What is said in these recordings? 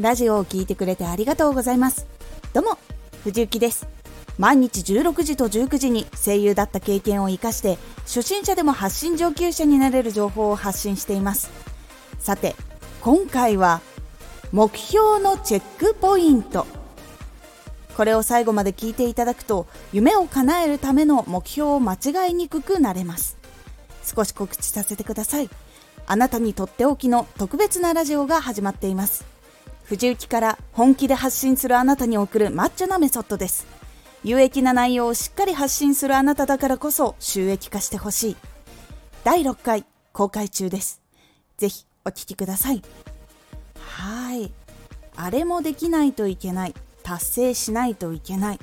ラジオを聴いてくれてありがとうございます。どうも藤幸です。毎日16時と19時に声優だった経験を生かして初心者でも発信上級者になれる情報を発信しています。さて今回は目標のチェックポイント。これを最後まで聞いていただくと夢を叶えるための目標を間違いにくくなれます。少し告知させてください。あなたにとっておきの特別なラジオが始まっています。藤雪から本気で発信するあなたに送るマッチョなメソッドです。有益な内容をしっかり発信するあなただからこそ収益化してほしい。第6回公開中です。ぜひお聴きください。はい。あれもできないといけない。達成しないといけない。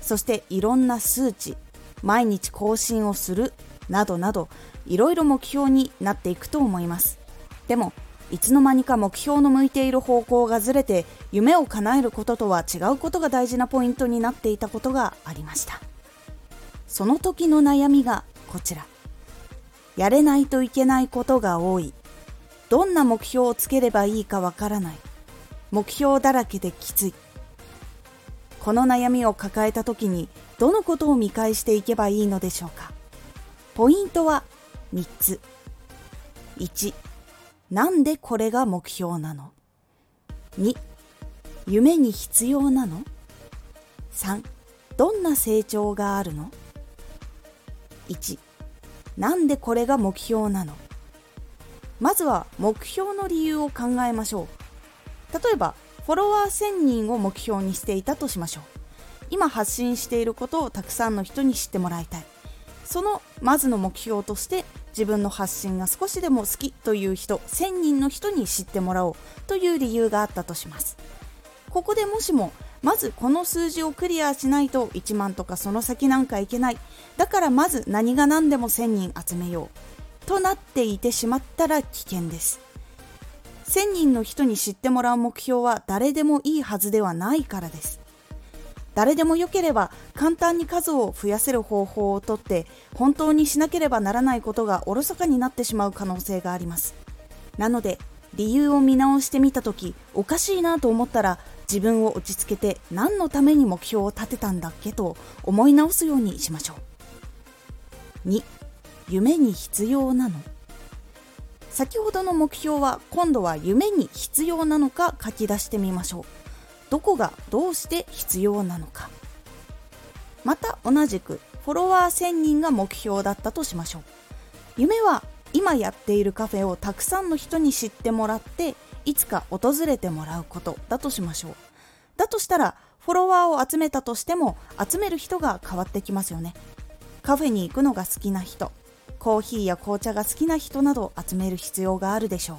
そしていろんな数値毎日更新をするなどなどいろいろ目標になっていくと思います。でもいつの間にか目標の向いている方向がずれて夢を叶えることとは違うことが大事なポイントになっていたことがありました。その時の悩みがこちら。やれないといけないことが多い。どんな目標をつければいいかわからない。目標だらけできつい。この悩みを抱えた時にどのことを見返していけばいいのでしょうか。ポイントは3つ。1なんでこれが目標なの ?2 夢に必要なの ?3 どんな成長があるの ?1 なんでこれが目標なの？まずは目標の理由を考えましょう例えばフォロワー1000人を目標にしていたとしましょう今発信していることをたくさんの人に知ってもらいたいそのまずの目標として自分の発信が少しでも好きという人1000人の人に知ってもらおうという理由があったとします。ここでもしもまずこの数字をクリアしないと1万とかその先なんかいけない。だからまず何が何でも1000人集めようとなっていてしまったら危険です。1000人の人に知ってもらう目標は誰でもいいはずではないからです。誰でもよければ簡単に数を増やせる方法をとって本当にしなければならないことがおろそかになってしまう可能性があります。なので理由を見直してみた時おかしいなと思ったら自分を落ち着けて何のために目標を立てたんだっけと思い直すようにしましょう。2夢に必要なの。先ほどの目標は今度は夢に必要なのか書き出してみましょう。どこがどうして必要なのか。また同じくフォロワー1000人が目標だったとしましょう。夢は今やっているカフェをたくさんの人に知ってもらっていつか訪れてもらうことだとしましょう。だとしたらフォロワーを集めたとしても集める人が変わってきますよね。カフェに行くのが好きな人コーヒーや紅茶が好きな人など集める必要があるでしょう。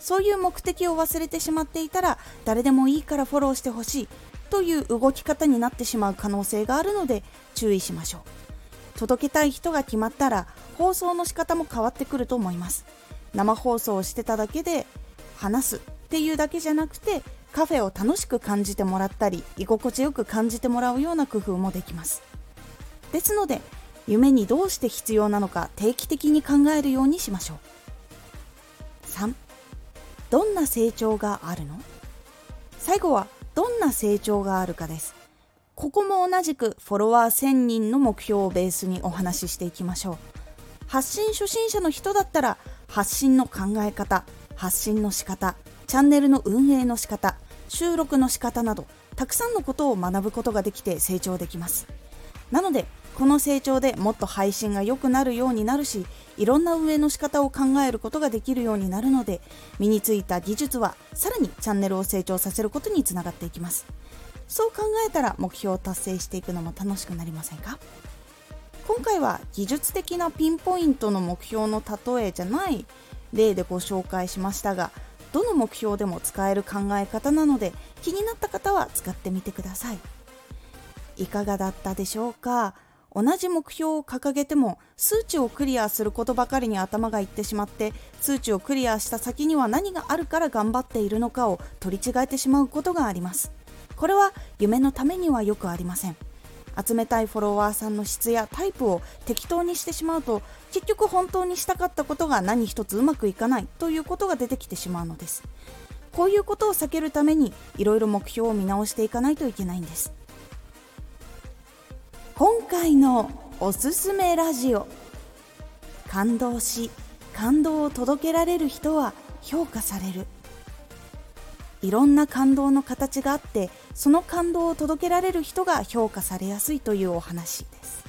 そういう目的を忘れてしまっていたら誰でもいいからフォローしてほしいという動き方になってしまう可能性があるので注意しましょう。届けたい人が決まったら放送の仕方も変わってくると思います。生放送をしてただけで話すっていうだけじゃなくてカフェを楽しく感じてもらったり居心地よく感じてもらうような工夫もできます。ですので夢にどうして必要なのか定期的に考えるようにしましょう。どんな成長があるの？最後はどんな成長があるかです。ここも同じくフォロワー1000人の目標をベースにお話ししていきましょう。発信初心者の人だったら発信の考え方発信の仕方チャンネルの運営の仕方収録の仕方などたくさんのことを学ぶことができて成長できます。なのでこの成長でもっと配信が良くなるようになるしいろんな運営の仕方を考えることができるようになるので身についた技術はさらにチャンネルを成長させることにつながっていきます。そう考えたら目標を達成していくのも楽しくなりませんか？今回は技術的なピンポイントの目標の例えじゃない例でご紹介しましたがどの目標でも使える考え方なので気になった方は使ってみてください。いかがだったでしょうか？同じ目標を掲げても数値をクリアすることばかりに頭がいってしまって数値をクリアした先には何があるから頑張っているのかを取り違えてしまうことがあります。これは夢のためにはよくありません。集めたいフォロワーさんの質やタイプを適当にしてしまうと結局本当にしたかったことが何一つうまくいかないということが出てきてしまうのです。こういうことを避けるためにいろいろ目標を見直していかないといけないんです。今回のおすすめラジオ。感動し感動を届けられる人は評価される。いろんな感動の形があってその感動を届けられる人が評価されやすいというお話です。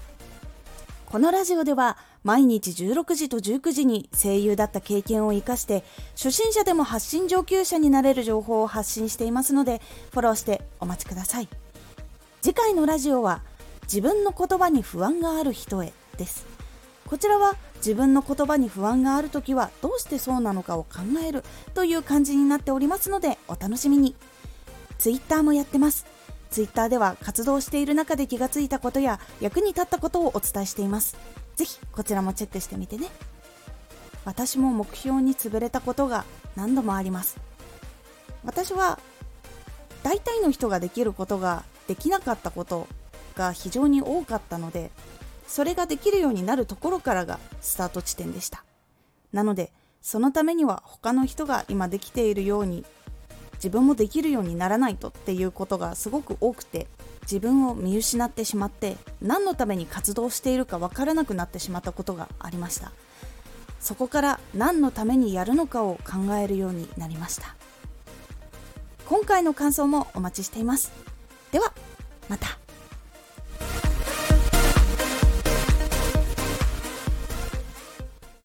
このラジオでは毎日16時と19時に声優だった経験を生かして初心者でも発信上級者になれる情報を発信していますのでフォローしてお待ちください。次回のラジオは自分の言葉に不安がある人へです。こちらは自分の言葉に不安がある時はどうしてそうなのかを考えるという感じになっておりますのでお楽しみに。Twitter もやってます。Twitter では活動している中で気がついたことや役に立ったことをお伝えしています。ぜひこちらもチェックしてみてね。私も目標に潰れたことが何度もあります。私は大体の人ができることができなかったことが非常に多かったのでそれができるようになるところからがスタート地点でした。なのでそのためには他の人が今できているように自分もできるようにならないとっていうことがすごく多くて自分を見失ってしまって何のために活動しているか分からなくなってしまったことがありました。そこから何のためにやるのかを考えるようになりました。今回の感想もお待ちしています。ではまた。